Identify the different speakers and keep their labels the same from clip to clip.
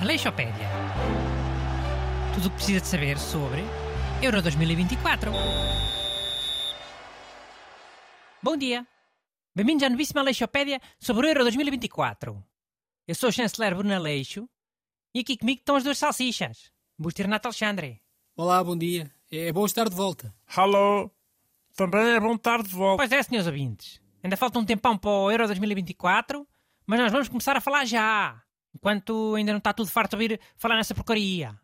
Speaker 1: Aleixopédia. Tudo o que precisa de saber sobre Euro 2024. Bom dia. Bem-vindos à novíssima Aleixopédia sobre o Euro 2024. Eu sou o chanceler Bruno Aleixo e aqui comigo estão as duas salsichas. Busto e Renato Alexandre.
Speaker 2: Olá, bom dia. É bom estar de volta.
Speaker 3: Alô? Também é bom estar de volta.
Speaker 1: Pois é, senhores ouvintes. Ainda falta um tempão para o Euro 2024, mas nós vamos começar a falar já. Enquanto ainda não está tudo farto de ouvir falar nessa porcaria.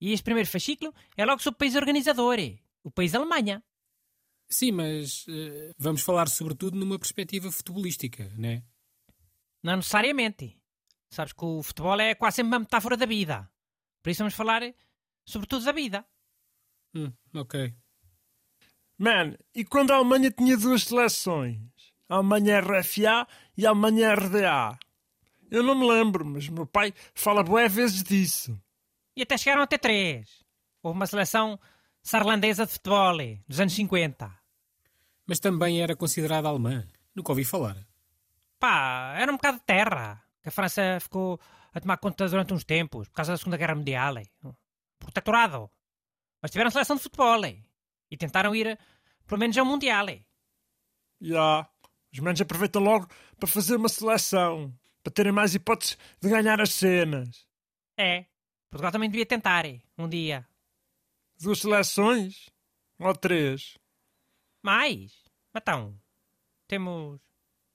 Speaker 1: E este primeiro fascículo é logo sobre o país organizador, o país Alemanha.
Speaker 2: Sim, mas eh, vamos falar sobretudo numa perspectiva futebolística, né?
Speaker 1: Não necessariamente. Sabes que o futebol é quase sempre uma metáfora da vida. Por isso vamos falar sobretudo da vida.
Speaker 2: Hum, ok.
Speaker 3: Man, e quando a Alemanha tinha duas seleções? A Alemanha RFA e a Alemanha RDA. Eu não me lembro, mas meu pai fala bué vezes disso.
Speaker 1: E até chegaram até três. Houve uma seleção sarlandesa de futebol dos anos 50.
Speaker 2: Mas também era considerada alemã. Nunca ouvi falar.
Speaker 1: Pá, era um bocado de terra. Que a França ficou a tomar conta durante uns tempos, por causa da Segunda Guerra Mundial. Protetorado. Mas tiveram seleção de futebol. E tentaram ir, pelo menos, ao Mundial.
Speaker 3: Já. Os manos aproveitam logo para fazer uma seleção. Para terem mais hipóteses de ganhar as cenas.
Speaker 1: É. Portugal também devia tentar, um dia.
Speaker 3: Duas seleções? Ou três?
Speaker 1: Mais? Então, temos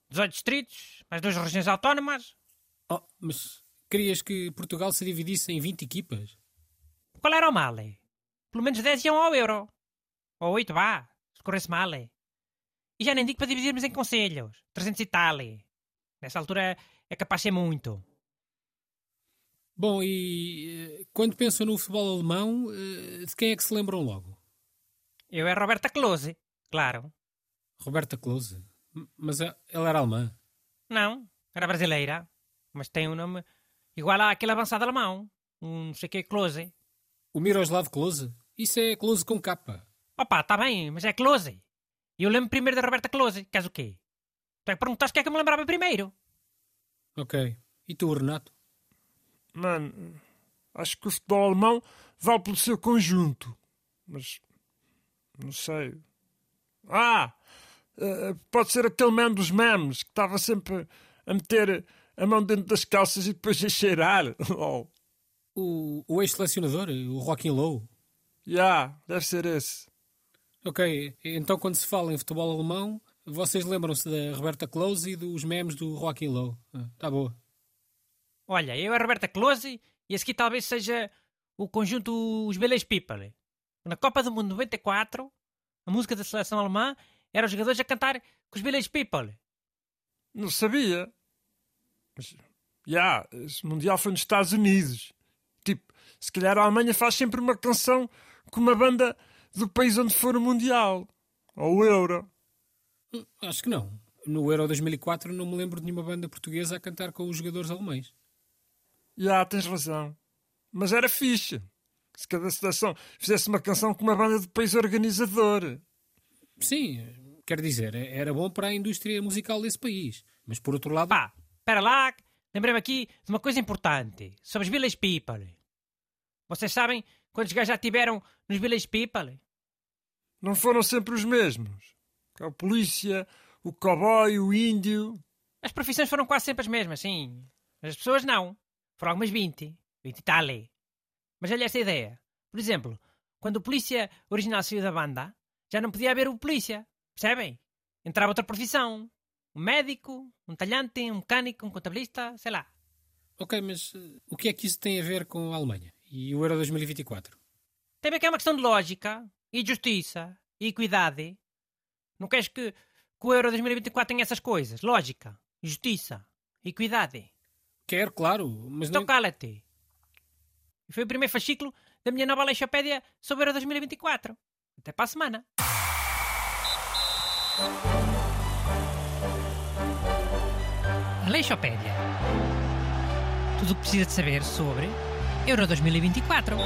Speaker 1: 18 distritos, mais duas regiões autónomas.
Speaker 2: Oh, mas querias que Portugal se dividisse em 20 equipas?
Speaker 1: Qual era o mal? Pelo menos 10 iam ao euro. Ou 8, vá, se corresse mal. E já nem digo para dividirmos em conselhos. 300 e tal. Nessa altura é capaz de ser muito.
Speaker 2: Bom, e eh, quando pensam no futebol alemão, eh, de quem é que se lembram logo?
Speaker 1: Eu é Roberta Klose, claro.
Speaker 2: Roberta Klose? M- Mas eh, ela era alemã.
Speaker 1: Não, era brasileira. Mas tem um nome igual àquele avançado alemão. Um não sei que Klose.
Speaker 2: O Miroslav Klose? Isso é Klose com capa.
Speaker 1: Opa, está bem, mas é Klose. E eu lembro primeiro da Roberta Klose. Queres o quê? Tu é que perguntaste quem é que eu me lembrava primeiro.
Speaker 2: Ok. E tu, Renato?
Speaker 3: Mano, acho que o futebol alemão vale pelo seu conjunto. Mas. Não sei. Ah! eh, pode ser aquele man dos memes que estava sempre a meter a mão dentro das calças e depois a cheirar. Oh,
Speaker 2: O, o ex-selecionador, o Joaquim Low?
Speaker 3: já, deve ser esse.
Speaker 2: Ok, então quando se fala em futebol alemão, vocês lembram-se da Roberta Klose e dos memes do Joaquim Low. Ah, tá boa.
Speaker 1: Olha, eu é a Roberta Klose e esse aqui talvez seja o conjunto Os Village People. Na Copa do Mundo 94, a música da seleção alemã era os jogadores a cantar com os Village People.
Speaker 3: Não sabia. Mas, já, esse Mundial foi nos Estados Unidos. Tipo, se calhar a Alemanha faz sempre uma canção com uma banda do país onde for o Mundial. Ou o Euro.
Speaker 2: Acho que não. No Euro 2004 não me lembro de nenhuma banda portuguesa a cantar com os jogadores alemães.
Speaker 3: Já, tens razão. Mas era fixe. Se cada seleção fizesse uma canção com uma banda do país organizador.
Speaker 2: Sim, quer dizer, era bom para a indústria musical desse país. Mas por outro lado,
Speaker 1: Pá, espera lá, lembrei-me aqui de uma coisa importante sobre os Village People. Vocês sabem quantos gajos já tiveram nos Village People?
Speaker 3: Não foram sempre os mesmos. A polícia, o cowboy, o índio.
Speaker 1: As profissões foram quase sempre as mesmas, sim. Mas as pessoas não. Foram algumas 20. 20 e tal. Mas olha esta ideia. Por exemplo, quando o polícia original saiu da banda, já não podia haver o polícia. Percebem? Entrava outra profissão. Um médico, um talhante, um mecânico, um contabilista, sei lá.
Speaker 2: ok, mas eh, o que é que isso tem a ver com a Alemanha e o Euro 2024?
Speaker 1: Tem a ver que é uma questão de lógica, e justiça, e equidade. Não queres que, que o Euro 2024 tenha essas coisas? Lógica, justiça, equidade.
Speaker 2: Quero, claro, mas
Speaker 1: Então
Speaker 2: não...
Speaker 1: cala-te. Foi o primeiro fascículo da minha nova Aleixopédia sobre o Euro 2024. Até para a semana. Aleixopédia. Tudo o que precisa de saber sobre Euro 2024.